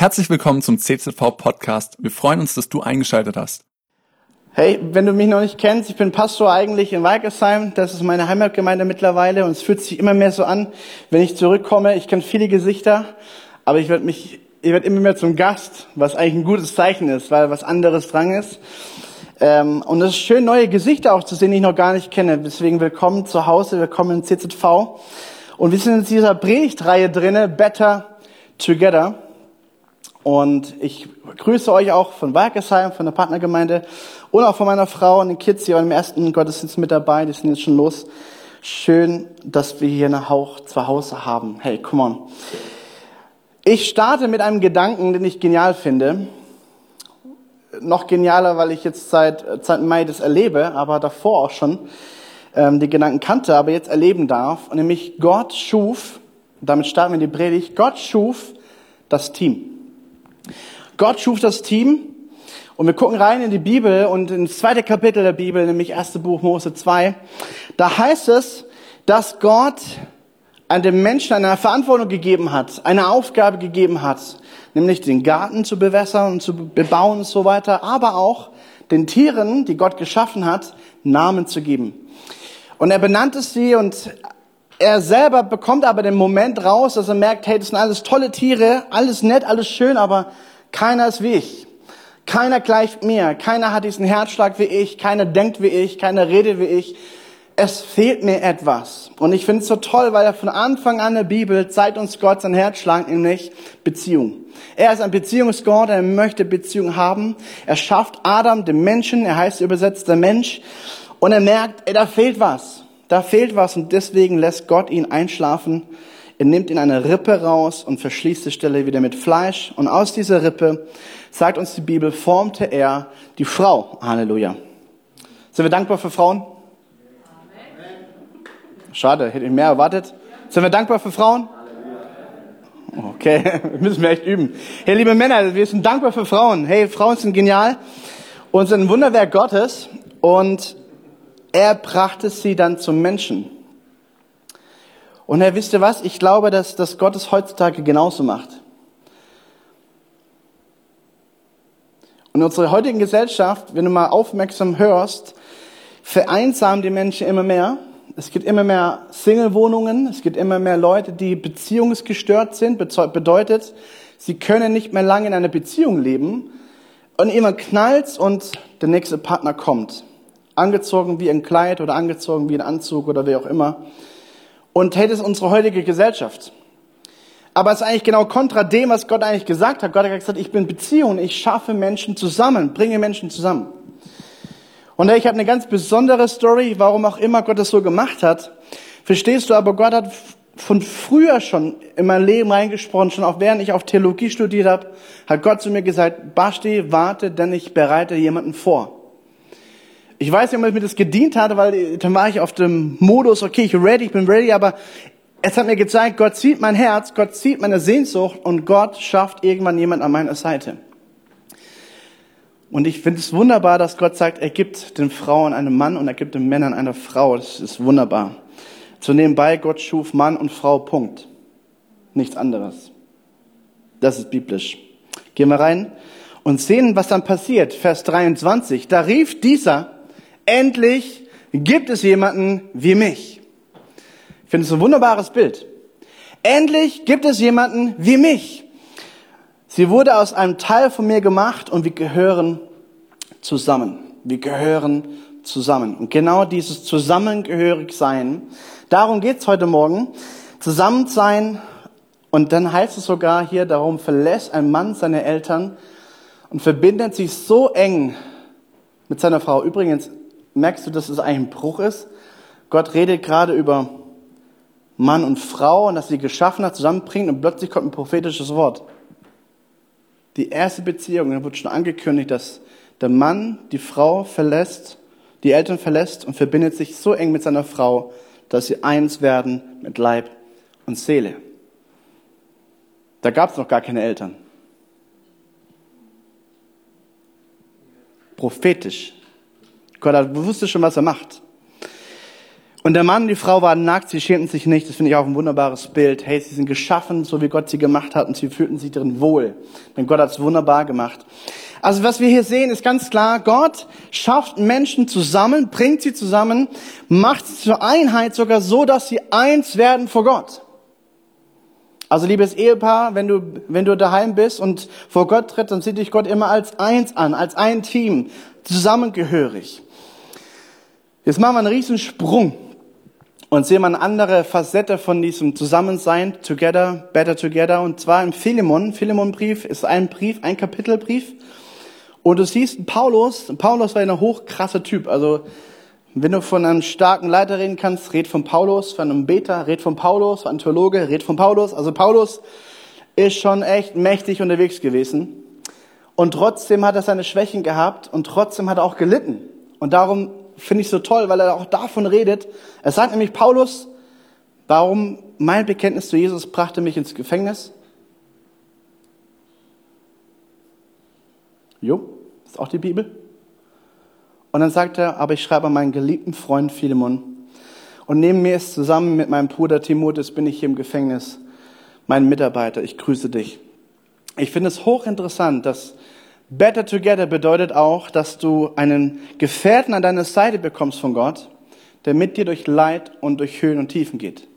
Herzlich willkommen zum CZV Podcast. Wir freuen uns, dass du eingeschaltet hast. Hey, wenn du mich noch nicht kennst, ich bin Pastor eigentlich in Weikersheim. Das ist meine Heimatgemeinde mittlerweile und es fühlt sich immer mehr so an, wenn ich zurückkomme. Ich kenne viele Gesichter, aber ich werde mich, ich werde immer mehr zum Gast, was eigentlich ein gutes Zeichen ist, weil was anderes dran ist. Ähm, und es ist schön, neue Gesichter auch zu sehen, die ich noch gar nicht kenne. Deswegen willkommen zu Hause, willkommen in CZV. Und wir sind in dieser Predigtreihe drinne, Better Together. Und ich grüße euch auch von Walkersheim, von der Partnergemeinde und auch von meiner Frau und den Kids, die waren im ersten Gottesdienst mit dabei, die sind jetzt schon los. Schön, dass wir hier eine Hauch zu Hause haben. Hey, come on. Ich starte mit einem Gedanken, den ich genial finde. Noch genialer, weil ich jetzt seit, seit Mai das erlebe, aber davor auch schon ähm, die Gedanken kannte, aber jetzt erleben darf. Und nämlich Gott schuf, damit starten wir die Predigt, Gott schuf das Team. Gott schuf das Team und wir gucken rein in die Bibel und ins zweite Kapitel der Bibel, nämlich erste Buch Mose 2. Da heißt es, dass Gott an dem Menschen eine Verantwortung gegeben hat, eine Aufgabe gegeben hat, nämlich den Garten zu bewässern und zu bebauen und so weiter, aber auch den Tieren, die Gott geschaffen hat, Namen zu geben. Und er benannte sie und er selber bekommt aber den Moment raus, dass er merkt, hey, das sind alles tolle Tiere, alles nett, alles schön, aber keiner ist wie ich. Keiner gleicht mir. Keiner hat diesen Herzschlag wie ich. Keiner denkt wie ich. Keiner redet wie ich. Es fehlt mir etwas. Und ich finde es so toll, weil er von Anfang an der Bibel zeigt uns Gott sein Herzschlag, nämlich Beziehung. Er ist ein Beziehungsgott, er möchte Beziehung haben. Er schafft Adam, den Menschen, er heißt übersetzt der Mensch. Und er merkt, ey, da fehlt was. Da fehlt was und deswegen lässt Gott ihn einschlafen er nimmt ihn eine Rippe raus und verschließt die Stelle wieder mit Fleisch. Und aus dieser Rippe, sagt uns die Bibel, formte er die Frau. Halleluja. Sind wir dankbar für Frauen? Schade, hätte ich mehr erwartet. Sind wir dankbar für Frauen? Okay, müssen wir echt üben. Hey, liebe Männer, wir sind dankbar für Frauen. Hey, Frauen sind genial und sind ein Wunderwerk Gottes. Und er brachte sie dann zum Menschen. Und Herr, wisst ihr was? Ich glaube, dass, dass Gott es heutzutage genauso macht. Und in unserer heutigen Gesellschaft, wenn du mal aufmerksam hörst, vereinsamen die Menschen immer mehr. Es gibt immer mehr Single-Wohnungen, es gibt immer mehr Leute, die beziehungsgestört sind. Bedeutet, sie können nicht mehr lange in einer Beziehung leben. Und jemand knallt und der nächste Partner kommt. Angezogen wie ein Kleid oder angezogen wie ein Anzug oder wie auch immer und hey, ist unsere heutige Gesellschaft. Aber es ist eigentlich genau kontra dem, was Gott eigentlich gesagt hat. Gott hat gesagt, ich bin Beziehung, ich schaffe Menschen zusammen, bringe Menschen zusammen. Und ich habe eine ganz besondere Story, warum auch immer Gott das so gemacht hat. Verstehst du, aber Gott hat von früher schon in mein Leben reingesprochen, schon auch während ich auf Theologie studiert habe, hat Gott zu mir gesagt, Basti, warte, denn ich bereite jemanden vor. Ich weiß nicht, ob mir das gedient hatte, weil dann war ich auf dem Modus, okay, ich bin ready, ich bin ready, aber es hat mir gezeigt, Gott sieht mein Herz, Gott sieht meine Sehnsucht und Gott schafft irgendwann jemand an meiner Seite. Und ich finde es wunderbar, dass Gott sagt, er gibt den Frauen einen Mann und er gibt den Männern eine Frau. Das ist wunderbar. Zu nebenbei, Gott schuf Mann und Frau, Punkt. Nichts anderes. Das ist biblisch. Gehen wir rein und sehen, was dann passiert. Vers 23. Da rief dieser, endlich gibt es jemanden wie mich. Ich finde es ein wunderbares Bild. Endlich gibt es jemanden wie mich. Sie wurde aus einem Teil von mir gemacht und wir gehören zusammen. Wir gehören zusammen. Und genau dieses zusammengehörig sein, darum geht's heute Morgen. Zusammen sein und dann heißt es sogar hier, darum verlässt ein Mann seine Eltern und verbindet sich so eng mit seiner Frau. Übrigens, merkst du, dass es ein Bruch ist? Gott redet gerade über Mann und Frau und dass sie geschaffen hat, zusammenbringt und plötzlich kommt ein prophetisches Wort. Die erste Beziehung, da wird schon angekündigt, dass der Mann die Frau verlässt, die Eltern verlässt und verbindet sich so eng mit seiner Frau, dass sie eins werden mit Leib und Seele. Da gab es noch gar keine Eltern. Prophetisch Gott wusste schon, was er macht. Und der Mann und die Frau waren nackt, sie schämten sich nicht. Das finde ich auch ein wunderbares Bild. Hey, sie sind geschaffen, so wie Gott sie gemacht hat und sie fühlten sich darin wohl. Denn Gott hat es wunderbar gemacht. Also was wir hier sehen, ist ganz klar, Gott schafft Menschen zusammen, bringt sie zusammen, macht sie zur Einheit sogar so, dass sie eins werden vor Gott. Also liebes Ehepaar, wenn du, wenn du daheim bist und vor Gott tritt, dann sieht dich Gott immer als eins an, als ein Team, zusammengehörig. Jetzt machen wir einen riesen Sprung und sehen wir eine andere Facette von diesem Zusammensein, together, better together, und zwar im Philemon. Philemon-Brief ist ein Brief, ein Kapitelbrief. Und du siehst Paulus, Paulus war ein hochkrasser Typ. Also, wenn du von einem starken Leiter reden kannst, red von Paulus, von einem Beter, red von Paulus, von einem Theologe, red von Paulus. Also Paulus ist schon echt mächtig unterwegs gewesen. Und trotzdem hat er seine Schwächen gehabt und trotzdem hat er auch gelitten. Und darum finde ich so toll, weil er auch davon redet. Er sagt nämlich Paulus, warum mein Bekenntnis zu Jesus brachte mich ins Gefängnis. Jo, ist auch die Bibel. Und dann sagt er, aber ich schreibe an meinen geliebten Freund Philemon. Und neben mir ist zusammen mit meinem Bruder Timotheus bin ich hier im Gefängnis. Mein Mitarbeiter, ich grüße dich. Ich finde es hochinteressant, dass Better Together bedeutet auch, dass du einen Gefährten an deiner Seite bekommst von Gott, der mit dir durch Leid und durch Höhen und Tiefen geht.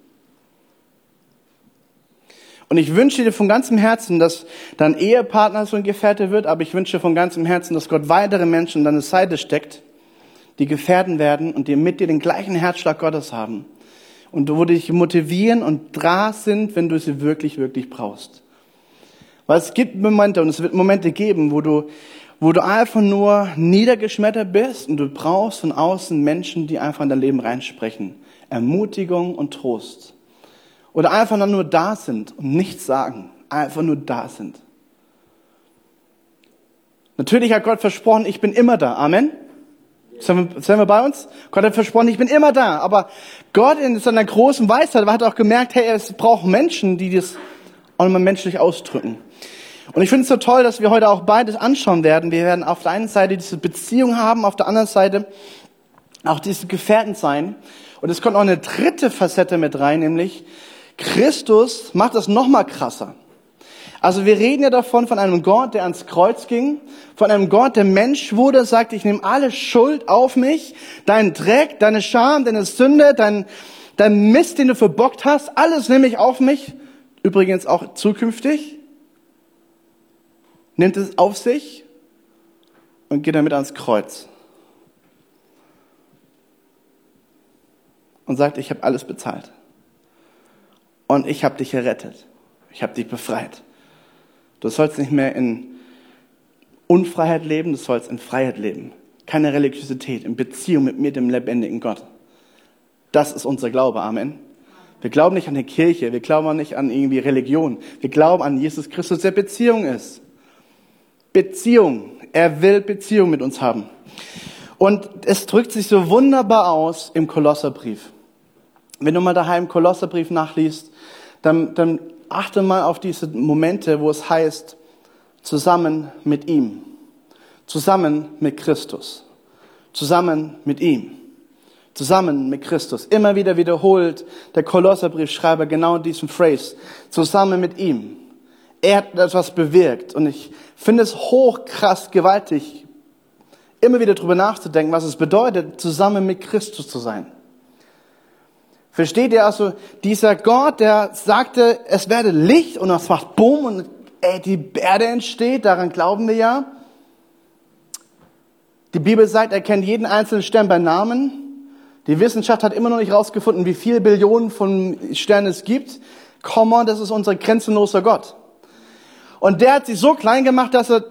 Und ich wünsche dir von ganzem Herzen, dass dein Ehepartner so ein Gefährte wird, aber ich wünsche von ganzem Herzen, dass Gott weitere Menschen an deine Seite steckt, die Gefährten werden und die mit dir den gleichen Herzschlag Gottes haben. Und wo dich motivieren und dran sind, wenn du sie wirklich, wirklich brauchst. Weil es gibt Momente und es wird Momente geben, wo du, wo du einfach nur niedergeschmettert bist und du brauchst von außen Menschen, die einfach in dein Leben reinsprechen. Ermutigung und Trost. Oder einfach nur da sind und nichts sagen. Einfach nur da sind. Natürlich hat Gott versprochen, ich bin immer da. Amen. Sind wir, bei uns? Gott hat versprochen, ich bin immer da. Aber Gott in seiner großen Weisheit hat auch gemerkt, hey, es braucht Menschen, die das auch nochmal menschlich ausdrücken. Und ich finde es so toll, dass wir heute auch beides anschauen werden. Wir werden auf der einen Seite diese Beziehung haben, auf der anderen Seite auch diese Gefährten sein. Und es kommt auch eine dritte Facette mit rein, nämlich Christus macht das nochmal krasser. Also wir reden ja davon von einem Gott, der ans Kreuz ging, von einem Gott, der Mensch wurde, sagt, ich nehme alle Schuld auf mich, deinen Dreck, deine Scham, deine Sünde, dein, dein Mist, den du verbockt hast, alles nehme ich auf mich, übrigens auch zukünftig nimmt es auf sich und geht damit ans Kreuz. Und sagt, ich habe alles bezahlt. Und ich habe dich errettet. Ich habe dich befreit. Du sollst nicht mehr in Unfreiheit leben, du sollst in Freiheit leben. Keine Religiosität, in Beziehung mit mir, dem lebendigen Gott. Das ist unser Glaube. Amen. Wir glauben nicht an die Kirche, wir glauben auch nicht an irgendwie Religion. Wir glauben an Jesus Christus, der Beziehung ist. Beziehung. Er will Beziehung mit uns haben. Und es drückt sich so wunderbar aus im Kolosserbrief. Wenn du mal daheim Kolosserbrief nachliest, dann, dann achte mal auf diese Momente, wo es heißt, zusammen mit ihm, zusammen mit Christus, zusammen mit ihm, zusammen mit Christus. Immer wieder wiederholt der Kolosserbriefschreiber genau diesen Phrase, zusammen mit ihm. Er hat etwas bewirkt und ich finde es hochkrass gewaltig, immer wieder drüber nachzudenken, was es bedeutet, zusammen mit Christus zu sein. Versteht ihr also, dieser Gott, der sagte, es werde Licht und es macht Bumm und ey, die Erde entsteht, daran glauben wir ja. Die Bibel sagt, er kennt jeden einzelnen Stern bei Namen. Die Wissenschaft hat immer noch nicht herausgefunden, wie viele Billionen von Sternen es gibt. Come on, das ist unser grenzenloser Gott. Und der hat sich so klein gemacht, dass er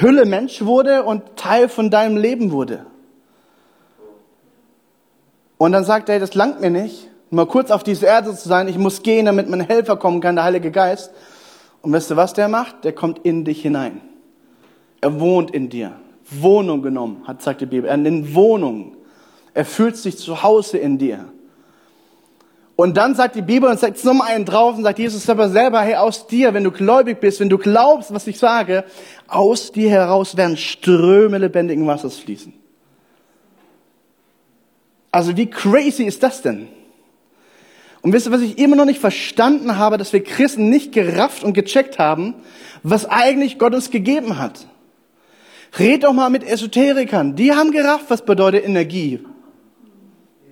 Hülle Mensch wurde und Teil von deinem Leben wurde. Und dann sagt er, das langt mir nicht, mal kurz auf diese Erde zu sein, ich muss gehen, damit mein Helfer kommen kann, der Heilige Geist. Und weißt du, was der macht? Der kommt in dich hinein. Er wohnt in dir. Wohnung genommen, hat, sagt die Bibel. Er nimmt Wohnung. Er fühlt sich zu Hause in dir. Und dann sagt die Bibel und sagt nochmal einen drauf und sagt Jesus aber selber, hey, aus dir, wenn du gläubig bist, wenn du glaubst, was ich sage, aus dir heraus werden Ströme lebendigen Wassers fließen. Also wie crazy ist das denn? Und wisst ihr, was ich immer noch nicht verstanden habe, dass wir Christen nicht gerafft und gecheckt haben, was eigentlich Gott uns gegeben hat. Red doch mal mit Esoterikern. Die haben gerafft, was bedeutet Energie.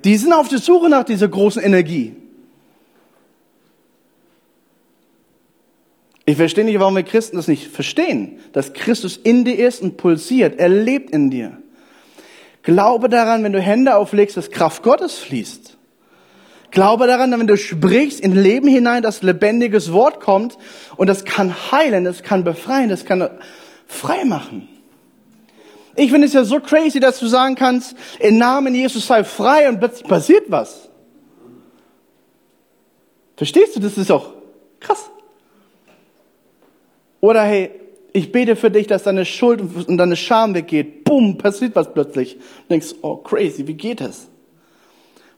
Die sind auf der Suche nach dieser großen Energie. Ich verstehe nicht, warum wir Christen das nicht verstehen, dass Christus in dir ist und pulsiert. Er lebt in dir. Glaube daran, wenn du Hände auflegst, dass Kraft Gottes fließt. Glaube daran, wenn du sprichst in Leben hinein, dass lebendiges Wort kommt und das kann heilen, das kann befreien, das kann frei machen. Ich finde es ja so crazy, dass du sagen kannst, im Namen Jesus sei frei und plötzlich passiert was. Verstehst du? Das ist auch krass. Oder hey, ich bete für dich, dass deine Schuld und deine Scham weggeht. Bumm, passiert was plötzlich. Du denkst, oh crazy, wie geht das?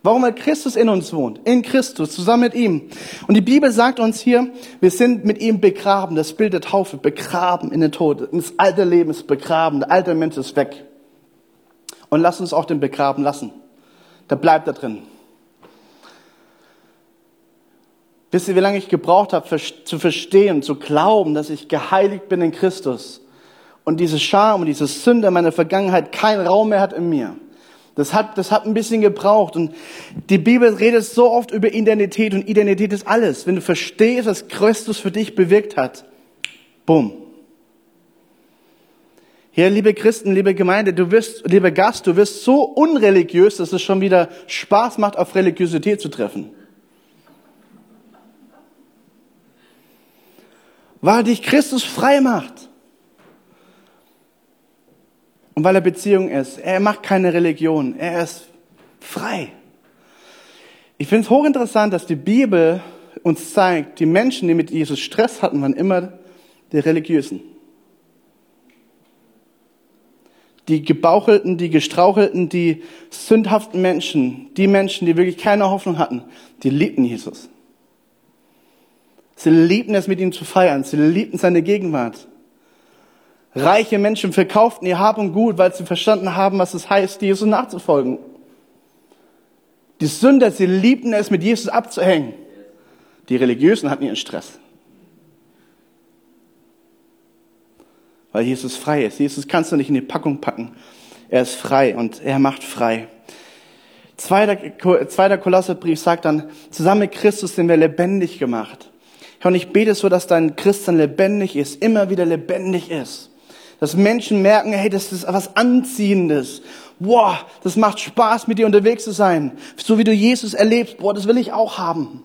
Warum? Weil Christus in uns wohnt. In Christus, zusammen mit ihm. Und die Bibel sagt uns hier, wir sind mit ihm begraben. Das Bild der Taufe, begraben in den Tod. Das alte Leben ist begraben. Der alte Mensch ist weg. Und lass uns auch den begraben lassen. Der bleibt da drin. Wisst ihr, wie lange ich gebraucht habe, zu verstehen, zu glauben, dass ich geheiligt bin in Christus und diese Scham und diese Sünde meiner Vergangenheit keinen Raum mehr hat in mir. Das hat, das hat ein bisschen gebraucht. Und die Bibel redet so oft über Identität und Identität ist alles. Wenn du verstehst, was Christus für dich bewirkt hat, bumm. Hier, liebe Christen, liebe Gemeinde, du wirst, lieber Gast, du wirst so unreligiös, dass es schon wieder Spaß macht, auf Religiosität zu treffen. Weil dich Christus frei macht. Und weil er Beziehung ist. Er macht keine Religion. Er ist frei. Ich finde es hochinteressant, dass die Bibel uns zeigt, die Menschen, die mit Jesus Stress hatten, waren immer die Religiösen. Die gebauchelten, die gestrauchelten, die sündhaften Menschen, die Menschen, die wirklich keine Hoffnung hatten, die liebten Jesus. Sie liebten es, mit ihm zu feiern. Sie liebten seine Gegenwart. Reiche Menschen verkauften ihr Hab und Gut, weil sie verstanden haben, was es heißt, Jesus nachzufolgen. Die Sünder, sie liebten es, mit Jesus abzuhängen. Die Religiösen hatten ihren Stress. Weil Jesus frei ist. Jesus kannst du nicht in die Packung packen. Er ist frei und er macht frei. Zweiter, zweiter Kolosserbrief sagt dann, zusammen mit Christus sind wir lebendig gemacht. Und ich bete so, dass dein Christen lebendig ist, immer wieder lebendig ist. Dass Menschen merken, hey, das ist was Anziehendes. Boah, das macht Spaß, mit dir unterwegs zu sein. So wie du Jesus erlebst, boah, das will ich auch haben.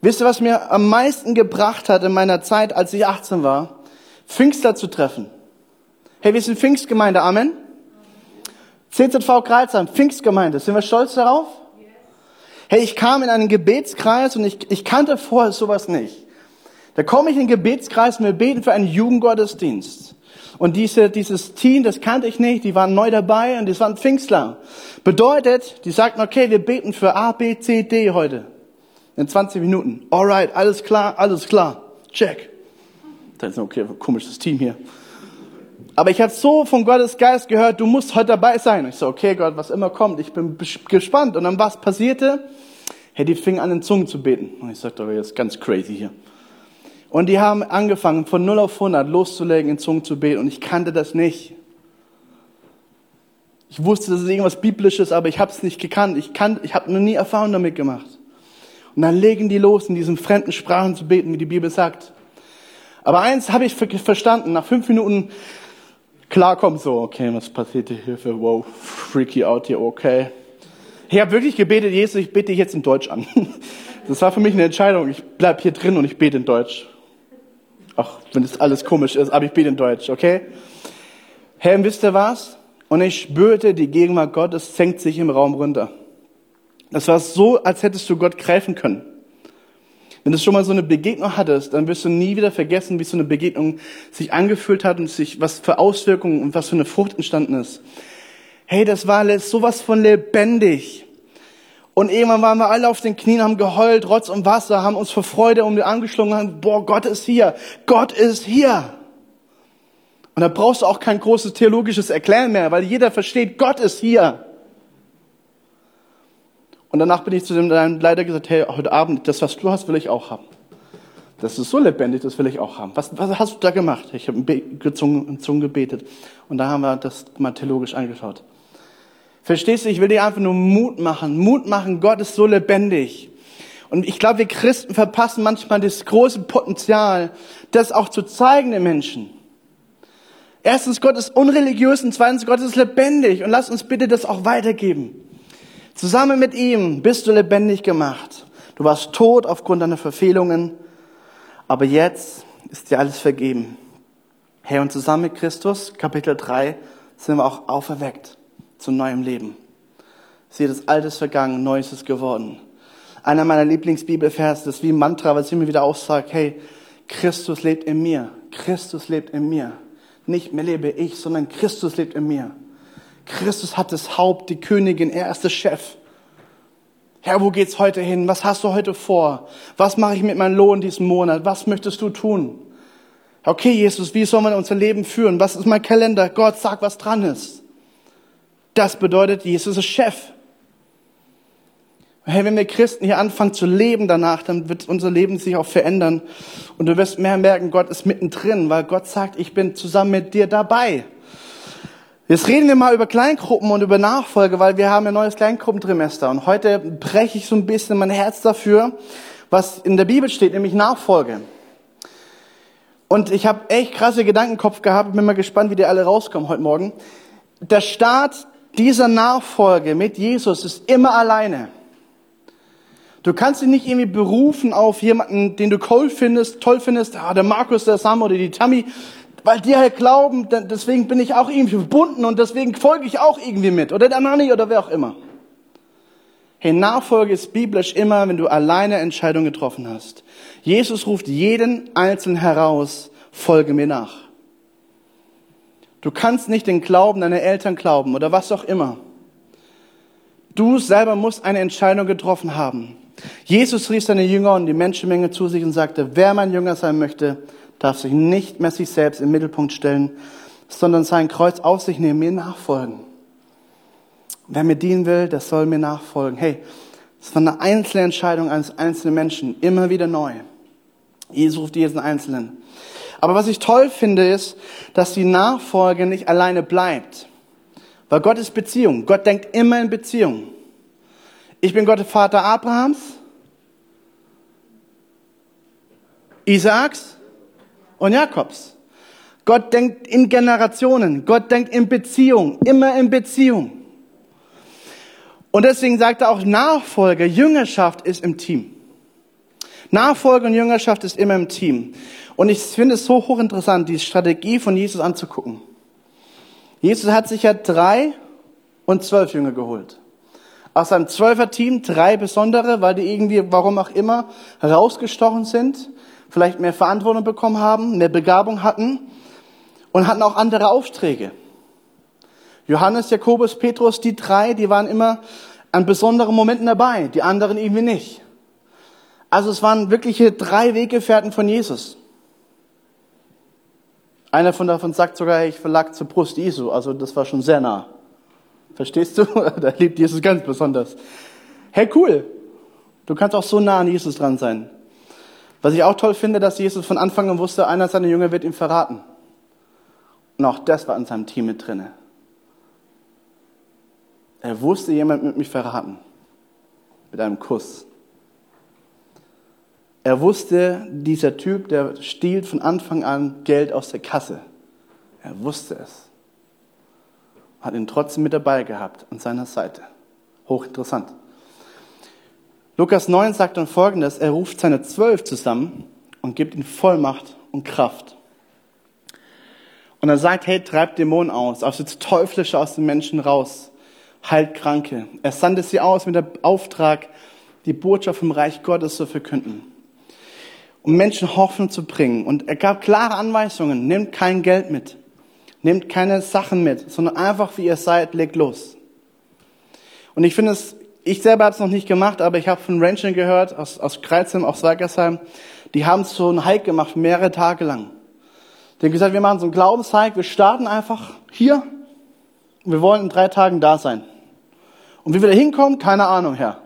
Wisst ihr, was mir am meisten gebracht hat in meiner Zeit, als ich 18 war? Pfingstler zu treffen. Hey, wir sind Pfingstgemeinde, Amen. CZV Kreuzheim, Pfingstgemeinde. Sind wir stolz darauf? Hey, ich kam in einen Gebetskreis und ich, ich kannte vorher sowas nicht. Da komme ich in den Gebetskreis und wir beten für einen Jugendgottesdienst. Und diese, dieses Team, das kannte ich nicht, die waren neu dabei und das waren Pfingstler. Bedeutet, die sagten, okay, wir beten für A, B, C, D heute. In 20 Minuten. Alright, alles klar, alles klar. Check. Das ist okay, komisches Team hier. Aber ich habe so von Gottes Geist gehört, du musst heute dabei sein. Ich so, okay Gott, was immer kommt, ich bin gespannt. Und dann was passierte? Hey, die fingen an in Zungen zu beten. Und ich sagte, aber jetzt ganz crazy hier. Und die haben angefangen, von 0 auf 100 loszulegen, in Zungen zu beten. Und ich kannte das nicht. Ich wusste, das ist irgendwas Biblisches, aber ich habe es nicht gekannt. Ich, kann, ich habe noch nie Erfahrung damit gemacht. Und dann legen die los, in diesen fremden Sprachen zu beten, wie die Bibel sagt. Aber eins habe ich verstanden. Nach fünf Minuten klar kommt so, okay, was passiert hier für, wow, freaky out hier, okay. Ich habe wirklich gebetet, Jesus, ich bete dich jetzt in Deutsch an. Das war für mich eine Entscheidung. Ich bleib hier drin und ich bete in Deutsch. Ach, wenn das alles komisch ist, aber ich bete in Deutsch, okay? Herr, wisst ihr was? Und ich spürte, die Gegenwart Gottes senkt sich im Raum runter. Das war so, als hättest du Gott greifen können. Wenn du schon mal so eine Begegnung hattest, dann wirst du nie wieder vergessen, wie so eine Begegnung sich angefühlt hat und sich, was für Auswirkungen und was für eine Frucht entstanden ist. Hey, das war sowas von lebendig. Und irgendwann waren wir alle auf den Knien, haben geheult, Rotz und Wasser, haben uns vor Freude um die angeschlungen, haben, boah, Gott ist hier, Gott ist hier. Und da brauchst du auch kein großes theologisches Erklären mehr, weil jeder versteht, Gott ist hier. Und danach bin ich zu dem Leiter gesagt, hey, heute Abend, das, was du hast, will ich auch haben. Das ist so lebendig, das will ich auch haben. Was, was hast du da gemacht? Ich habe in Zungen gebetet. Und da haben wir das mal theologisch angeschaut. Verstehst du, ich will dir einfach nur Mut machen. Mut machen, Gott ist so lebendig. Und ich glaube, wir Christen verpassen manchmal das große Potenzial, das auch zu zeigen den Menschen. Erstens, Gott ist unreligiös und zweitens, Gott ist lebendig. Und lass uns bitte das auch weitergeben. Zusammen mit ihm bist du lebendig gemacht. Du warst tot aufgrund deiner Verfehlungen, aber jetzt ist dir alles vergeben. Herr, und zusammen mit Christus, Kapitel 3, sind wir auch auferweckt zu neuem Leben. Siehe, das Alte ist vergangen, Neues ist geworden. Einer meiner Lieblingsbibelverse, ist wie ein Mantra, was immer wieder aussagt, hey, Christus lebt in mir. Christus lebt in mir. Nicht mehr lebe ich, sondern Christus lebt in mir. Christus hat das Haupt, die Königin, er ist der Chef. Herr, wo geht's heute hin? Was hast du heute vor? Was mache ich mit meinem Lohn diesen Monat? Was möchtest du tun? Okay, Jesus, wie soll man unser Leben führen? Was ist mein Kalender? Gott, sag, was dran ist. Das bedeutet, Jesus ist Chef. Hey, wenn wir Christen hier anfangen zu leben danach, dann wird unser Leben sich auch verändern. Und du wirst mehr merken, Gott ist mittendrin, weil Gott sagt, ich bin zusammen mit dir dabei. Jetzt reden wir mal über Kleingruppen und über Nachfolge, weil wir haben ein neues Kleingruppentrimester. Und heute breche ich so ein bisschen mein Herz dafür, was in der Bibel steht, nämlich Nachfolge. Und ich habe echt krasse Gedankenkopf gehabt, bin mal gespannt, wie die alle rauskommen heute Morgen. Der Start dieser Nachfolge mit Jesus ist immer alleine. Du kannst dich nicht irgendwie berufen auf jemanden, den du toll findest, toll findest, ah, der Markus, der Sam oder die Tammy weil die halt glauben, deswegen bin ich auch irgendwie verbunden und deswegen folge ich auch irgendwie mit. Oder der Manni oder wer auch immer. Hey, Nachfolge ist biblisch immer, wenn du alleine Entscheidungen getroffen hast. Jesus ruft jeden Einzelnen heraus, folge mir nach. Du kannst nicht den Glauben deiner Eltern glauben oder was auch immer. Du selber musst eine Entscheidung getroffen haben. Jesus rief seine Jünger und die Menschenmenge zu sich und sagte, wer mein Jünger sein möchte, darf sich nicht mehr sich selbst im Mittelpunkt stellen, sondern sein Kreuz auf sich nehmen, mir nachfolgen. Wer mir dienen will, der soll mir nachfolgen. Hey, es war eine einzelne Entscheidung eines einzelnen Menschen, immer wieder neu. Jesus ruft jeden Einzelnen. Aber was ich toll finde, ist, dass die Nachfolge nicht alleine bleibt. Weil Gott ist Beziehung. Gott denkt immer in Beziehung. Ich bin Gott, Vater Abrahams, Isaaks und Jakobs. Gott denkt in Generationen. Gott denkt in Beziehung. Immer in Beziehung. Und deswegen sagt er auch, Nachfolge, Jüngerschaft ist im Team. Nachfolge und Jüngerschaft ist immer im Team. Und ich finde es so hochinteressant, die Strategie von Jesus anzugucken. Jesus hat sich ja drei und zwölf Jünger geholt. Aus seinem Zwölfer-Team drei besondere, weil die irgendwie, warum auch immer, rausgestochen sind vielleicht mehr Verantwortung bekommen haben, mehr Begabung hatten und hatten auch andere Aufträge. Johannes, Jakobus, Petrus, die drei, die waren immer an besonderen Momenten dabei, die anderen irgendwie nicht. Also es waren wirkliche drei Weggefährten von Jesus. Einer von davon sagt sogar, ich verlag zur Brust Jesu, also das war schon sehr nah. Verstehst du? da liebt Jesus ganz besonders. Hey, cool. Du kannst auch so nah an Jesus dran sein. Was ich auch toll finde, dass Jesus von Anfang an wusste, einer seiner Jünger wird ihm verraten. Und auch das war in seinem Team mit drinne. Er wusste, jemand wird mich verraten. Mit einem Kuss. Er wusste, dieser Typ, der stiehlt von Anfang an Geld aus der Kasse. Er wusste es. Hat ihn trotzdem mit dabei gehabt an seiner Seite. Hochinteressant. Lukas 9 sagt dann folgendes, er ruft seine Zwölf zusammen und gibt ihnen Vollmacht und Kraft. Und er sagt, hey, treibt Dämonen aus, also das Teuflische aus den Menschen raus, heilt Kranke. Er sandte sie aus mit dem Auftrag, die Botschaft vom Reich Gottes zu verkünden. Um Menschen Hoffnung zu bringen. Und er gab klare Anweisungen, nehmt kein Geld mit, nehmt keine Sachen mit, sondern einfach wie ihr seid, legt los. Und ich finde es ich selber habe es noch nicht gemacht, aber ich habe von Rangern gehört, aus, aus Kreuzheim, aus Weigersheim, die haben so einen Hike gemacht, mehrere Tage lang. Die haben gesagt, wir machen so einen Glaubenshike, wir starten einfach hier und wir wollen in drei Tagen da sein. Und wie wir da hinkommen, keine Ahnung, Herr.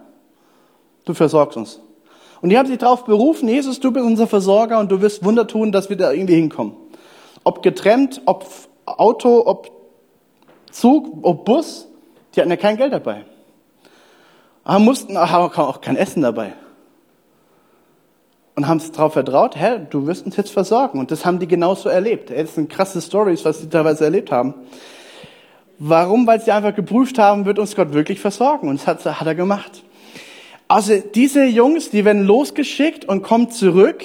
du versorgst uns. Und die haben sich darauf berufen, Jesus, du bist unser Versorger und du wirst Wunder tun, dass wir da irgendwie hinkommen. Ob getrennt, ob Auto, ob Zug, ob Bus, die hatten ja kein Geld dabei. Aber mussten haben auch kein Essen dabei. Und haben es darauf vertraut, Herr, du wirst uns jetzt versorgen. Und das haben die genauso erlebt. Das sind krasse Stories, was sie teilweise erlebt haben. Warum? Weil sie einfach geprüft haben, wird uns Gott wirklich versorgen. Und das hat, hat er gemacht. Also diese Jungs, die werden losgeschickt und kommen zurück.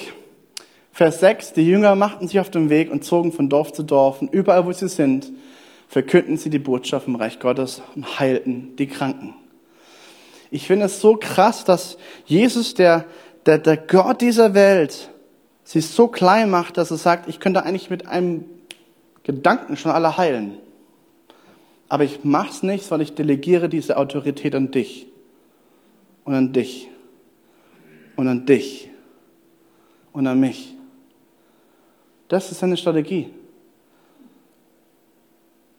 Vers 6, die Jünger machten sich auf den Weg und zogen von Dorf zu Dorf. Und überall, wo sie sind, verkündeten sie die Botschaft vom Reich Gottes und heilten die Kranken. Ich finde es so krass, dass Jesus, der, der, der Gott dieser Welt, sie so klein macht, dass er sagt, ich könnte eigentlich mit einem Gedanken schon alle heilen. Aber ich mach's nicht, weil ich delegiere diese Autorität an dich und an dich und an dich und an mich. Das ist seine Strategie.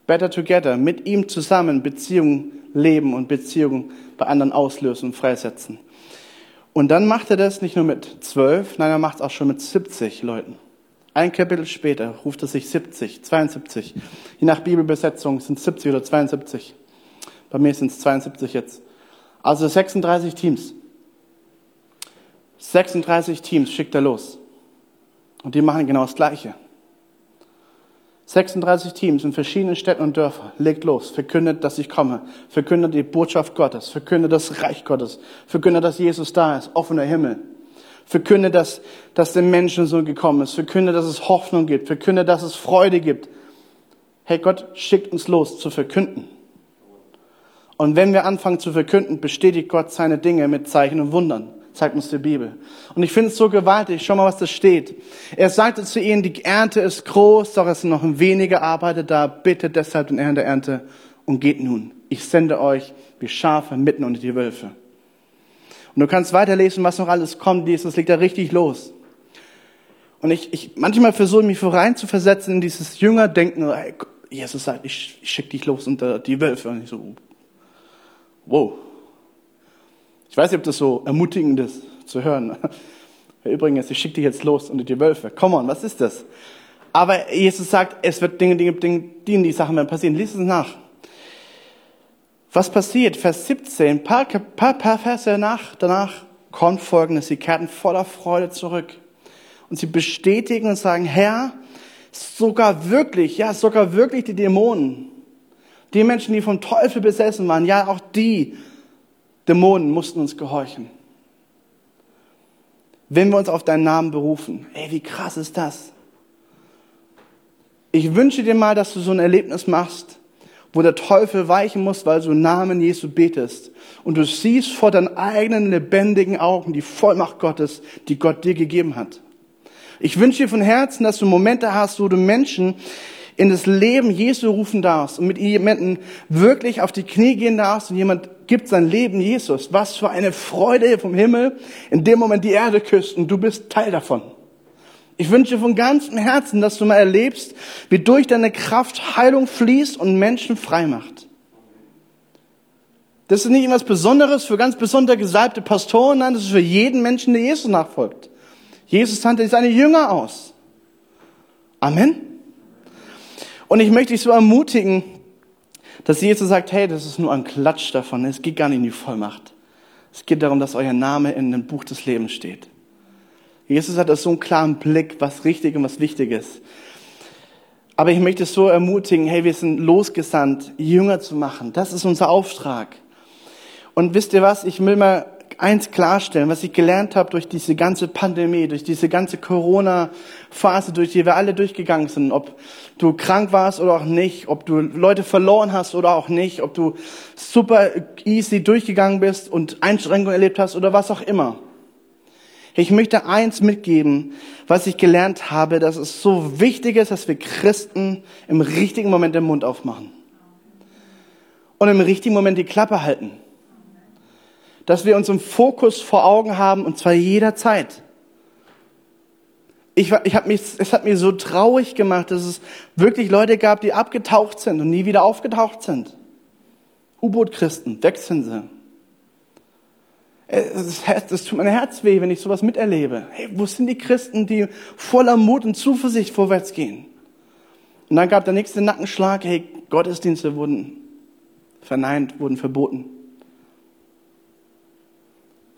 Better together, mit ihm zusammen Beziehungen leben und Beziehungen bei anderen auslösen und freisetzen. Und dann macht er das nicht nur mit zwölf, nein, er macht es auch schon mit 70 Leuten. Ein Kapitel später ruft er sich 70, 72. Je nach Bibelbesetzung sind es 70 oder 72. Bei mir sind es 72 jetzt. Also 36 Teams. 36 Teams schickt er los. Und die machen genau das Gleiche. 36 Teams in verschiedenen Städten und Dörfern. Legt los, verkündet, dass ich komme. Verkündet die Botschaft Gottes. Verkündet das Reich Gottes. Verkündet, dass Jesus da ist. Offener Himmel. Verkündet, dass, dass der Menschensohn gekommen ist. Verkündet, dass es Hoffnung gibt. Verkündet, dass es Freude gibt. Hey, Gott schickt uns los zu verkünden. Und wenn wir anfangen zu verkünden, bestätigt Gott seine Dinge mit Zeichen und Wundern, zeigt uns die Bibel. Und ich finde es so gewaltig. Schau mal, was da steht. Er sagte zu ihnen, die Ernte ist groß, doch es sind noch wenige Arbeiter da. Bitte deshalb den Herrn der Ernte und geht nun. Ich sende euch wie Schafe mitten unter die Wölfe. Und du kannst weiterlesen, was noch alles kommt. Jesus liegt da richtig los. Und ich, ich manchmal versuche mich vorein zu versetzen in dieses Jüngerdenken. Hey, Jesus sagt, ich, ich schicke dich los unter die Wölfe. Und ich so, Wow. Ich weiß nicht, ob das so ermutigend ist zu hören. Übrigens, ich schicke dich jetzt los unter die Wölfe. Come on, was ist das? Aber Jesus sagt, es wird Dinge, Dinge, Dinge, die, die Sachen werden passieren. Lies es nach. Was passiert? Vers 17, paar, paar, paar Verse danach, danach kommt folgendes. Sie kehrten voller Freude zurück. Und sie bestätigen und sagen, Herr, sogar wirklich, ja, sogar wirklich die Dämonen die Menschen, die vom Teufel besessen waren, ja, auch die Dämonen mussten uns gehorchen. Wenn wir uns auf deinen Namen berufen, ey, wie krass ist das? Ich wünsche dir mal, dass du so ein Erlebnis machst, wo der Teufel weichen muss, weil du im Namen Jesu betest. Und du siehst vor deinen eigenen lebendigen Augen die Vollmacht Gottes, die Gott dir gegeben hat. Ich wünsche dir von Herzen, dass du Momente hast, wo du Menschen in das Leben Jesu rufen darfst und mit jemandem wirklich auf die Knie gehen darfst und jemand gibt sein Leben Jesus. Was für eine Freude vom Himmel, in dem Moment die Erde küsst und du bist Teil davon. Ich wünsche von ganzem Herzen, dass du mal erlebst, wie durch deine Kraft Heilung fließt und Menschen frei macht. Das ist nicht etwas Besonderes für ganz besonders gesalbte Pastoren, nein, das ist für jeden Menschen, der Jesus nachfolgt. Jesus sandte seine Jünger aus. Amen. Und ich möchte dich so ermutigen, dass Jesus sagt, hey, das ist nur ein Klatsch davon. Es geht gar nicht in die Vollmacht. Es geht darum, dass euer Name in dem Buch des Lebens steht. Jesus hat so einen klaren Blick, was richtig und was wichtig ist. Aber ich möchte so ermutigen, hey, wir sind losgesandt, Jünger zu machen. Das ist unser Auftrag. Und wisst ihr was? Ich will mal eins klarstellen, was ich gelernt habe durch diese ganze Pandemie, durch diese ganze Corona-Phase, durch die wir alle durchgegangen sind, ob du krank warst oder auch nicht, ob du Leute verloren hast oder auch nicht, ob du super easy durchgegangen bist und Einschränkungen erlebt hast oder was auch immer. Ich möchte eins mitgeben, was ich gelernt habe, dass es so wichtig ist, dass wir Christen im richtigen Moment den Mund aufmachen. Und im richtigen Moment die Klappe halten dass wir uns im Fokus vor Augen haben und zwar jederzeit. Ich, ich hab mich, es hat mir so traurig gemacht, dass es wirklich Leute gab, die abgetaucht sind und nie wieder aufgetaucht sind. U-Boot-Christen, weg sind sie. Es, es tut mein Herz weh, wenn ich sowas miterlebe. Hey, wo sind die Christen, die voller Mut und Zuversicht vorwärts gehen? Und dann gab der nächste Nackenschlag, hey, Gottesdienste wurden verneint, wurden verboten.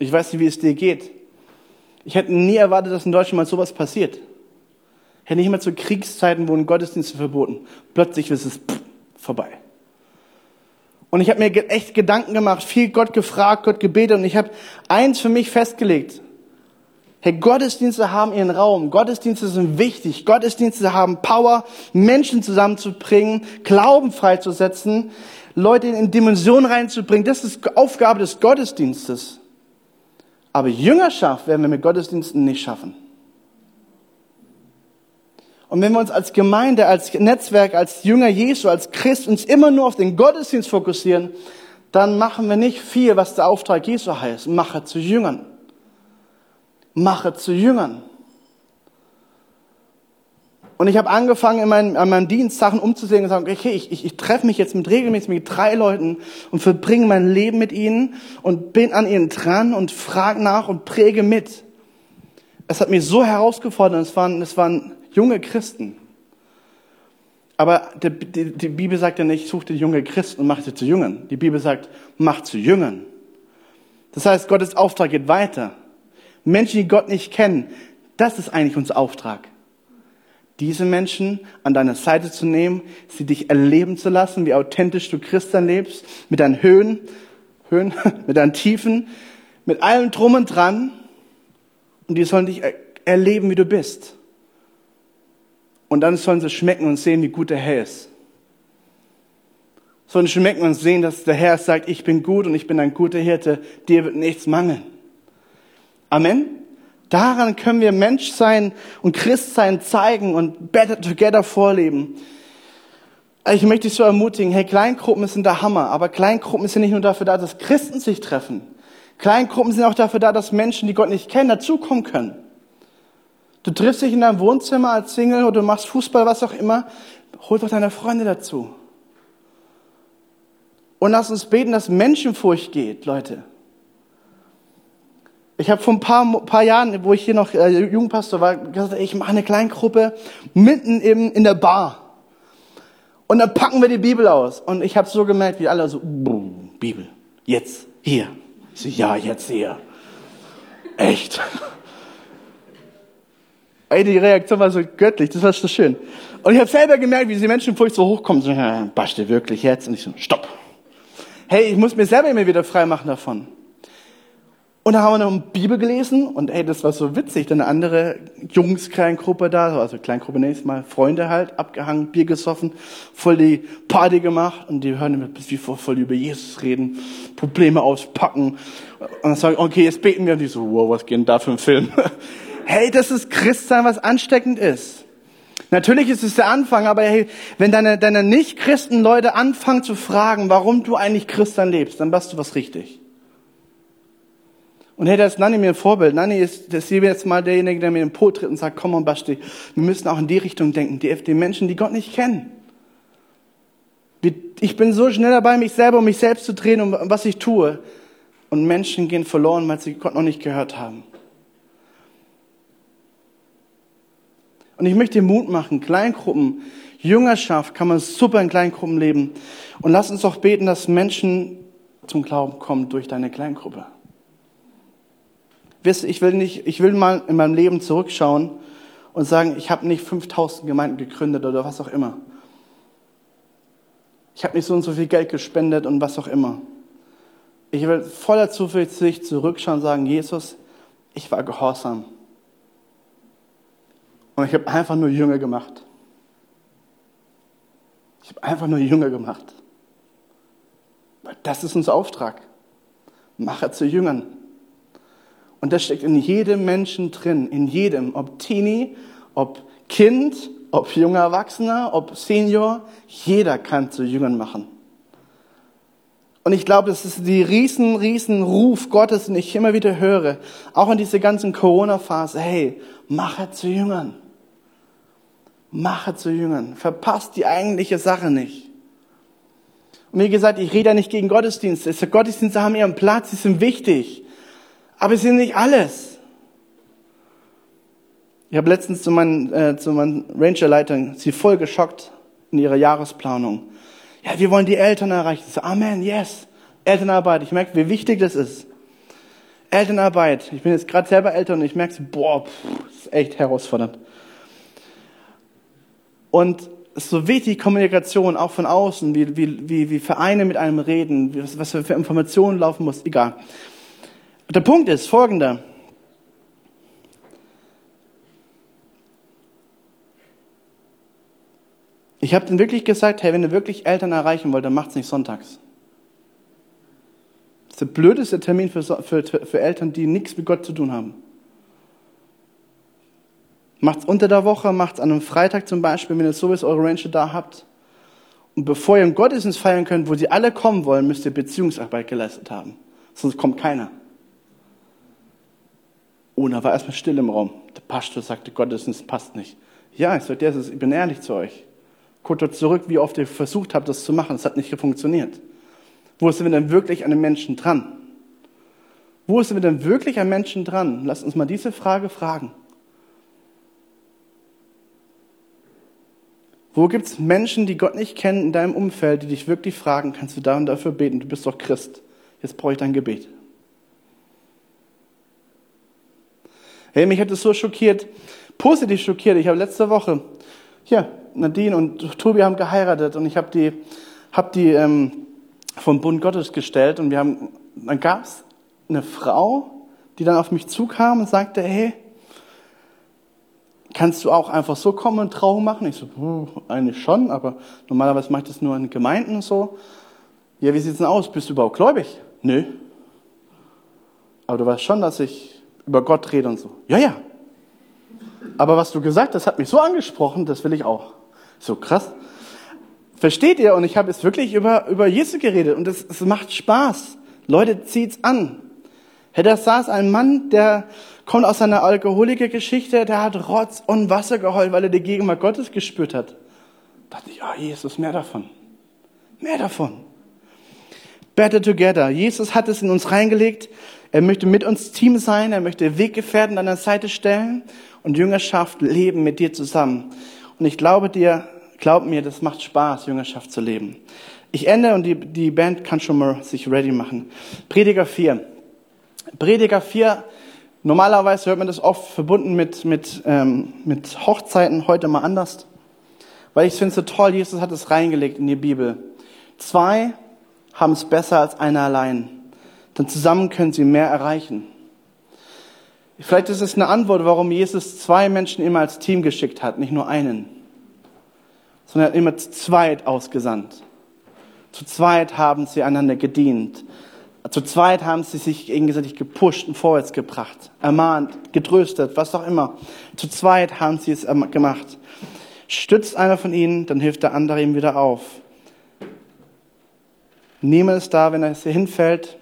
Ich weiß nicht, wie es dir geht. Ich hätte nie erwartet, dass in Deutschland mal sowas passiert. Hätte nicht mal zu Kriegszeiten wurden Gottesdienste verboten. Plötzlich ist es vorbei. Und ich habe mir echt Gedanken gemacht, viel Gott gefragt, Gott gebetet und ich habe eins für mich festgelegt. Hey, Gottesdienste haben ihren Raum. Gottesdienste sind wichtig. Gottesdienste haben Power, Menschen zusammenzubringen, Glauben freizusetzen, Leute in Dimensionen reinzubringen. Das ist Aufgabe des Gottesdienstes. Aber Jüngerschaft werden wir mit Gottesdiensten nicht schaffen. Und wenn wir uns als Gemeinde, als Netzwerk, als Jünger Jesu, als Christ uns immer nur auf den Gottesdienst fokussieren, dann machen wir nicht viel, was der Auftrag Jesu heißt. Mache zu Jüngern. Mache zu Jüngern. Und ich habe angefangen, in meinen, an meinem Dienst Sachen umzusehen und sagen, okay, ich, ich, ich treffe mich jetzt mit regelmäßig mit drei Leuten und verbringe mein Leben mit ihnen und bin an ihnen dran und frage nach und präge mit. Es hat mich so herausgefordert, es waren, es waren junge Christen. Aber die, die, die Bibel sagt ja nicht, such dir junge Christen und mach sie zu Jüngern. Die Bibel sagt, mach zu Jüngern. Das heißt, Gottes Auftrag geht weiter. Menschen, die Gott nicht kennen, das ist eigentlich unser Auftrag. Diese Menschen an deine Seite zu nehmen, sie dich erleben zu lassen, wie authentisch du Christen lebst, mit deinen Höhen, Höhen, mit deinen Tiefen, mit allem drum und dran. Und die sollen dich erleben, wie du bist. Und dann sollen sie schmecken und sehen, wie gut der Herr ist. Sollen schmecken und sehen, dass der Herr sagt, ich bin gut und ich bin ein guter Hirte, dir wird nichts mangeln. Amen. Daran können wir Mensch sein und Christ sein zeigen und Better Together vorleben. Ich möchte dich so ermutigen, hey, Kleingruppen sind der Hammer, aber Kleingruppen sind nicht nur dafür da, dass Christen sich treffen. Kleingruppen sind auch dafür da, dass Menschen, die Gott nicht kennen, dazukommen können. Du triffst dich in deinem Wohnzimmer als Single oder du machst Fußball, was auch immer. Hol doch deine Freunde dazu. Und lass uns beten, dass Menschenfurcht geht, Leute. Ich habe vor ein paar, paar Jahren, wo ich hier noch äh, Jugendpastor war, gesagt, ich mache eine Kleingruppe mitten im, in der Bar. Und dann packen wir die Bibel aus. Und ich habe so gemerkt, wie alle so, boom, Bibel, jetzt, hier. Ich so, ja, jetzt hier. Echt. Ey, die Reaktion war so göttlich, das war so schön. Und ich habe selber gemerkt, wie diese Menschen furcht so hochkommen, so, baschte wirklich jetzt? Und ich so, stopp. Hey, ich muss mir selber immer wieder frei machen davon. Und dann haben wir noch eine Bibel gelesen und ey, das war so witzig. Dann eine andere Jungs-Kleingruppe da, also Kleingruppe nächstes Mal, Freunde halt, abgehangen, Bier gesoffen, voll die Party gemacht und die hören immer bis wie vor voll über Jesus reden, Probleme auspacken. Und dann sagen, okay, jetzt beten wir und die so, wow, was geht denn da für ein Film? hey, das ist Christsein, was ansteckend ist. Natürlich ist es der Anfang, aber hey, wenn deine, deine Nicht-Christen-Leute anfangen zu fragen, warum du eigentlich Christsein lebst, dann machst du was richtig. Und hey, da ist Nanni mir ein Vorbild. Nanni ist, das ist jetzt mal derjenige, der mir den Po tritt und sagt, komm on, Basti, wir müssen auch in die Richtung denken, die, die Menschen, die Gott nicht kennen. Ich bin so schnell dabei, mich selber um mich selbst zu drehen und was ich tue. Und Menschen gehen verloren, weil sie Gott noch nicht gehört haben. Und ich möchte Mut machen, Kleingruppen, Jüngerschaft kann man super in Kleingruppen leben. Und lass uns doch beten, dass Menschen zum Glauben kommen durch deine Kleingruppe. Wisst, ich will nicht, ich will mal in meinem Leben zurückschauen und sagen, ich habe nicht 5000 Gemeinden gegründet oder was auch immer. Ich habe nicht so und so viel Geld gespendet und was auch immer. Ich will voller Zuversicht zurückschauen und sagen, Jesus, ich war gehorsam. Und ich habe einfach nur Jünger gemacht. Ich habe einfach nur Jünger gemacht. Das ist unser Auftrag. Mache zu Jüngern. Und das steckt in jedem Menschen drin, in jedem, ob Teenie, ob Kind, ob junger Erwachsener, ob Senior, jeder kann zu Jüngern machen. Und ich glaube, das ist die riesen, riesen Ruf Gottes, den ich immer wieder höre, auch in dieser ganzen Corona-Phase, hey, mache zu Jüngern. Mache zu Jüngern. Verpasst die eigentliche Sache nicht. Und wie gesagt, ich rede ja nicht gegen Gottesdienste. Gottesdienste haben ihren Platz, sie sind wichtig. Aber sie sind nicht alles. Ich habe letztens zu meinen, äh, zu meinen Ranger-Leitern sie voll geschockt in ihrer Jahresplanung. Ja, wir wollen die Eltern erreichen. So, Amen, yes. Elternarbeit. Ich merke, wie wichtig das ist. Elternarbeit. Ich bin jetzt gerade selber Eltern und ich merke, boah, pff, ist echt herausfordernd. Und so wichtig, Kommunikation, auch von außen, wie, wie, wie, wie Vereine mit einem reden, was, was für Informationen laufen muss, egal. Der Punkt ist folgender. Ich habe dann wirklich gesagt, hey, wenn ihr wirklich Eltern erreichen wollt, dann macht's nicht sonntags. Das ist der blödeste Termin für, für, für Eltern, die nichts mit Gott zu tun haben. Macht's unter der Woche, macht's an einem Freitag zum Beispiel, wenn ihr sowieso eure Ranger da habt. Und bevor ihr einen Gottesdienst feiern könnt, wo sie alle kommen wollen, müsst ihr Beziehungsarbeit geleistet haben. Sonst kommt keiner. Oh, da war erstmal still im Raum. Der Pastor sagte, Gottesdienst passt nicht. Ja, ich sagte, ich bin ehrlich zu euch. Guckt dort zurück, wie oft ihr versucht habt, das zu machen. Es hat nicht funktioniert. Wo sind wir denn wirklich an den Menschen dran? Wo sind wir denn wirklich an Menschen dran? Lasst uns mal diese Frage fragen. Wo gibt es Menschen, die Gott nicht kennen in deinem Umfeld, die dich wirklich fragen, kannst du da und dafür beten? Du bist doch Christ. Jetzt brauche ich dein Gebet. Hey, mich hat das so schockiert, positiv schockiert. Ich habe letzte Woche, hier, Nadine und Tobi haben geheiratet und ich habe die, hab die ähm, vom Bund Gottes gestellt und wir haben, dann gab es eine Frau, die dann auf mich zukam und sagte, hey, kannst du auch einfach so kommen und Trauung machen? Ich so, eigentlich schon, aber normalerweise mache ich das nur in Gemeinden und so. Ja, wie sieht's denn aus? Bist du überhaupt gläubig? Nö. Aber du weißt schon, dass ich über Gott rede und so. Ja, ja. Aber was du gesagt hast, hat mich so angesprochen, das will ich auch. So krass. Versteht ihr? Und ich habe jetzt wirklich über, über Jesus geredet und es, macht Spaß. Leute, zieht's an. Hey, da saß ein Mann, der kommt aus einer Alkoholikergeschichte, der hat Rotz und Wasser geheult, weil er die Gegenwart Gottes gespürt hat. Da dachte ich, oh Jesus, mehr davon. Mehr davon. Better together. Jesus hat es in uns reingelegt. Er möchte mit uns Team sein. Er möchte Weggefährten an der Seite stellen und Jüngerschaft leben mit dir zusammen. Und ich glaube dir, glaub mir, das macht Spaß, Jüngerschaft zu leben. Ich ende und die, die Band kann schon mal sich ready machen. Prediger 4. Prediger 4, normalerweise hört man das oft verbunden mit, mit, ähm, mit Hochzeiten, heute mal anders. Weil ich finde es so toll, Jesus hat es reingelegt in die Bibel. Zwei haben es besser als einer allein. Denn zusammen können sie mehr erreichen. Vielleicht ist es eine Antwort, warum Jesus zwei Menschen immer als Team geschickt hat, nicht nur einen, sondern er hat immer zu zweit ausgesandt. Zu zweit haben sie einander gedient. Zu zweit haben sie sich gegenseitig gepusht und vorwärts gebracht, ermahnt, getröstet, was auch immer. Zu zweit haben sie es gemacht. Stützt einer von ihnen, dann hilft der andere ihm wieder auf. Niemand ist da, wenn er hinfällt,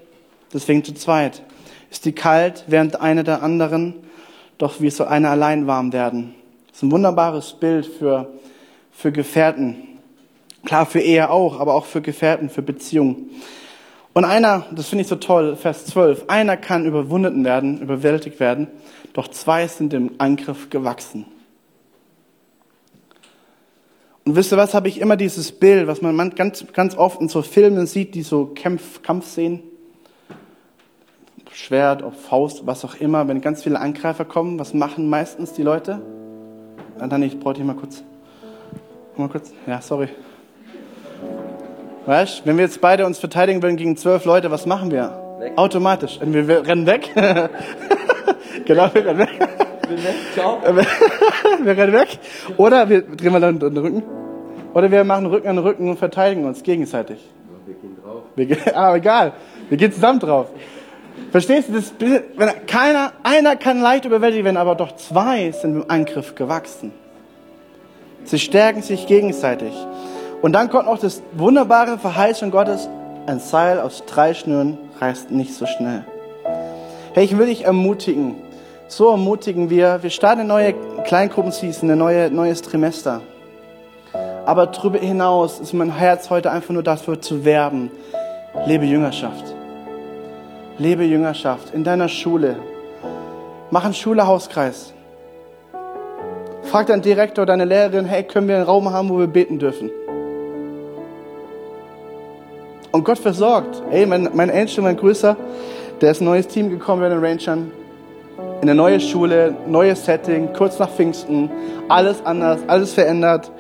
deswegen zu zweit. Ist die kalt, während einer der anderen, doch wie soll einer allein warm werden? Das ist ein wunderbares Bild für, für Gefährten. Klar, für Ehe auch, aber auch für Gefährten, für Beziehungen. Und einer, das finde ich so toll, Vers 12, einer kann überwunden werden, überwältigt werden, doch zwei sind im Angriff gewachsen. Und wisst ihr was, habe ich immer dieses Bild, was man ganz, ganz oft in so Filmen sieht, die so Kampf, Kampfszenen, Schwert, ob Faust, was auch immer, wenn ganz viele Angreifer kommen, was machen meistens die Leute? Ah, dann ich brauche dich mal kurz. Mal kurz. Ja, sorry. Weißt, wenn wir jetzt beide uns verteidigen würden gegen zwölf Leute, was machen wir? Weg. Automatisch. Wir, wir rennen weg. genau, wir rennen weg. Wir rennen weg. Oder wir drehen mal dann den Rücken. Oder wir machen Rücken an Rücken und verteidigen uns gegenseitig. Wir gehen drauf. Wir gehen, ah, egal. Wir gehen zusammen drauf. Verstehst du? Das, keiner, einer kann leicht überwältigt werden, aber doch zwei sind im Angriff gewachsen. Sie stärken sich gegenseitig. Und dann kommt noch das wunderbare Verheißung Gottes, ein Seil aus drei Schnüren reißt nicht so schnell. Hey, ich will dich ermutigen. So ermutigen wir. Wir starten eine neue Kleingruppenseason, ein neue, neues Trimester. Aber darüber hinaus ist mein Herz heute einfach nur dafür zu werben. Lebe Jüngerschaft. Lebe Jüngerschaft in deiner Schule. Mach einen Schule-Hauskreis. Frag deinen Direktor, deine Lehrerin, hey, können wir einen Raum haben, wo wir beten dürfen? Und Gott versorgt. Ey, mein, mein Angel, mein Größer, der ist ein neues Team gekommen bei den Rangern. In eine neue Schule, neues Setting, kurz nach Pfingsten. Alles anders, alles verändert.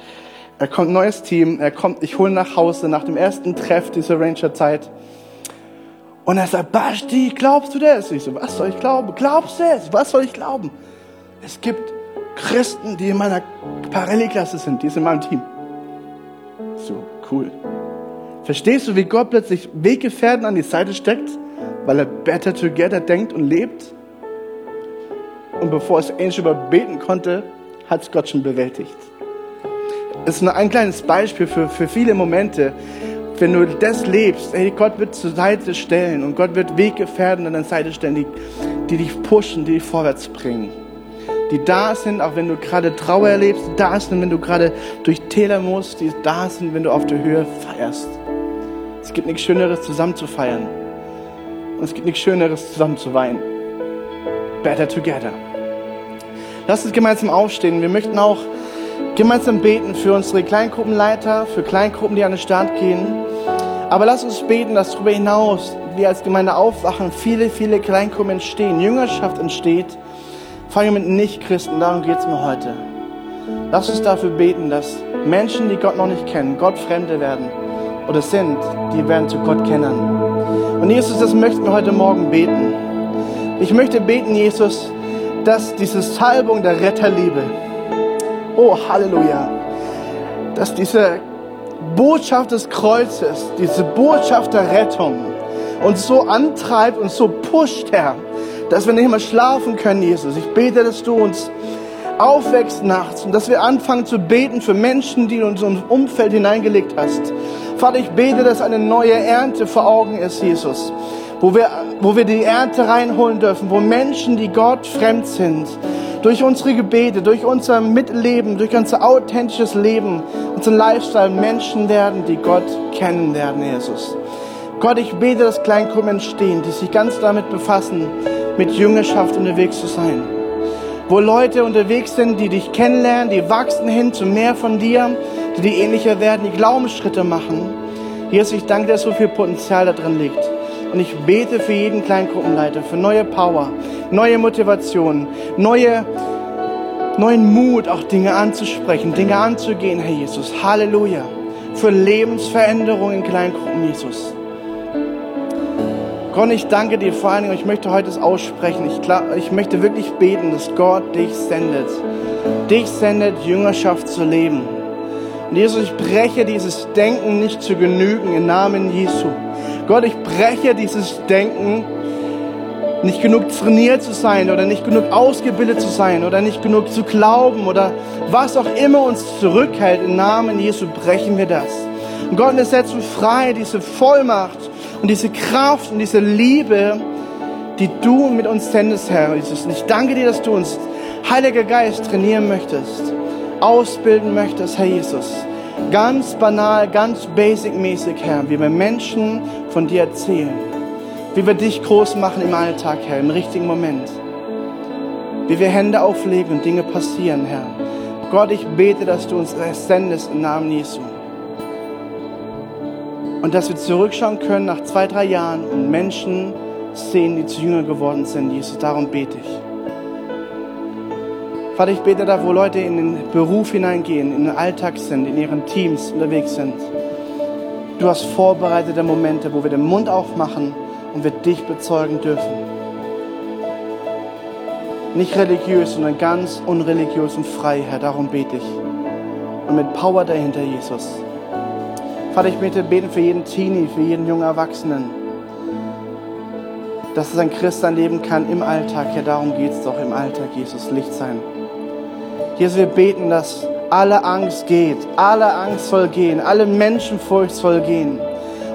Er kommt, neues Team. Er kommt, ich hole nach Hause nach dem ersten Treff dieser Ranger-Zeit. Und er sagt, Basti, glaubst du das? Ich so, was soll ich glauben? Glaubst du das? Was soll ich glauben? Es gibt Christen, die in meiner Parallelklasse sind, die sind in meinem Team. So, cool. Verstehst du, wie Gott plötzlich Weggefährten an die Seite steckt, weil er better together denkt und lebt? Und bevor es Angel überbeten konnte, hat es Gott schon bewältigt. Das ist nur ein kleines Beispiel für, für viele Momente, wenn du das lebst, hey, Gott wird zur Seite stellen und Gott wird Weggefährten an deine Seite stellen, die, die dich pushen, die dich vorwärts bringen. Die da sind, auch wenn du gerade Trauer erlebst, die da sind, wenn du gerade durch Täler musst, die da sind, wenn du auf der Höhe feierst. Es gibt nichts Schöneres, zusammen zu feiern. Und es gibt nichts Schöneres, zusammen zu weinen. Better together. Lass uns gemeinsam aufstehen. Wir möchten auch gemeinsam beten für unsere Kleingruppenleiter, für Kleingruppen, die an den Start gehen. Aber lass uns beten, dass darüber hinaus wir als Gemeinde aufwachen, viele, viele Kleingruppen entstehen, Jüngerschaft entsteht, vor allem mit Nichtchristen. Darum geht es mir heute. Lass uns dafür beten, dass Menschen, die Gott noch nicht kennen, Gott Fremde werden oder sind, die werden zu Gott kennen. Und Jesus, das möchten wir heute Morgen beten. Ich möchte beten, Jesus, dass diese Salbung der Retterliebe, oh Halleluja, dass diese Botschaft des Kreuzes, diese Botschaft der Rettung uns so antreibt und so pusht, Herr, dass wir nicht mehr schlafen können, Jesus. Ich bete, dass du uns aufwächst nachts und dass wir anfangen zu beten für Menschen, die du in unser Umfeld hineingelegt hast. Vater, ich bete, dass eine neue Ernte vor Augen ist, Jesus. Wo wir, wo wir die Ernte reinholen dürfen, wo Menschen, die Gott fremd sind, durch unsere Gebete, durch unser Mitleben, durch unser authentisches Leben, unseren Lifestyle Menschen werden, die Gott kennen werden, Jesus. Gott, ich bete, dass Kleingruppen entstehen, die sich ganz damit befassen, mit Jüngerschaft unterwegs zu sein wo Leute unterwegs sind, die dich kennenlernen, die wachsen hin zu mehr von dir, die dir ähnlicher werden, die Glaubensschritte machen. Jesus, ich danke dir, dass so viel Potenzial da drin liegt. Und ich bete für jeden Kleingruppenleiter, für neue Power, neue Motivation, neue, neuen Mut, auch Dinge anzusprechen, Dinge anzugehen, Herr Jesus. Halleluja. Für Lebensveränderung in Kleingruppen, Jesus. Gott, ich danke dir vor allen Dingen, ich möchte heute es aussprechen. Ich, ich möchte wirklich beten, dass Gott dich sendet. Dich sendet, Jüngerschaft zu leben. Und Jesus, ich breche dieses Denken nicht zu genügen im Namen Jesu. Gott, ich breche dieses Denken, nicht genug trainiert zu sein oder nicht genug ausgebildet zu sein oder nicht genug zu glauben oder was auch immer uns zurückhält. Im Namen Jesu brechen wir das. Und Gott, wir setzen frei diese Vollmacht und diese Kraft und diese Liebe, die du mit uns sendest, Herr Jesus. Und ich danke dir, dass du uns, Heiliger Geist, trainieren möchtest, ausbilden möchtest, Herr Jesus. Ganz banal, ganz basic-mäßig, Herr, wie wir Menschen von dir erzählen. Wie wir dich groß machen im Alltag, Herr, im richtigen Moment. Wie wir Hände auflegen und Dinge passieren, Herr. Gott, ich bete, dass du uns sendest im Namen Jesu. Und dass wir zurückschauen können nach zwei, drei Jahren und Menschen sehen, die zu Jünger geworden sind. Jesus, darum bete ich. Vater, ich bete da, wo Leute in den Beruf hineingehen, in den Alltag sind, in ihren Teams unterwegs sind. Du hast vorbereitete Momente, wo wir den Mund aufmachen und wir dich bezeugen dürfen. Nicht religiös, sondern ganz unreligiös und frei, Herr. Darum bete ich. Und mit Power dahinter, Jesus. Vater, ich möchte beten für jeden Teenie, für jeden jungen Erwachsenen, dass es ein Christ sein Leben kann im Alltag. Ja, darum geht es doch im Alltag, Jesus, Licht sein. Jesus, wir beten, dass alle Angst geht, alle Angst soll gehen, alle Menschenfurcht soll gehen.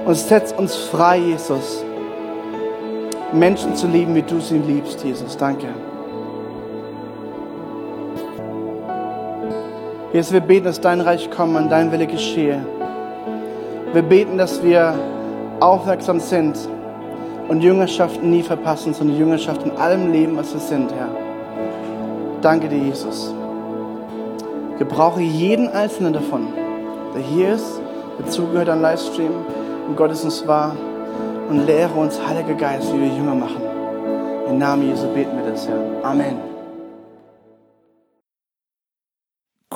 Und setz uns frei, Jesus, Menschen zu lieben, wie du sie liebst, Jesus. Danke. Jesus, wir beten, dass dein Reich komme und dein Wille geschehe wir beten, dass wir aufmerksam sind und Jüngerschaft nie verpassen, sondern Jüngerschaft in allem Leben, was wir sind, Herr. Danke dir, Jesus. Gebrauche jeden einzelnen davon, der hier ist, der zugehört am Livestream und Gott ist uns wahr und lehre uns, Heiliger Geist, wie wir Jünger machen. Im Namen Jesu beten wir das, Herr. Amen.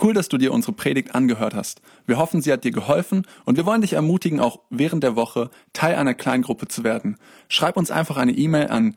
Cool, dass du dir unsere Predigt angehört hast. Wir hoffen, sie hat dir geholfen und wir wollen dich ermutigen, auch während der Woche Teil einer Kleingruppe zu werden. Schreib uns einfach eine E-Mail an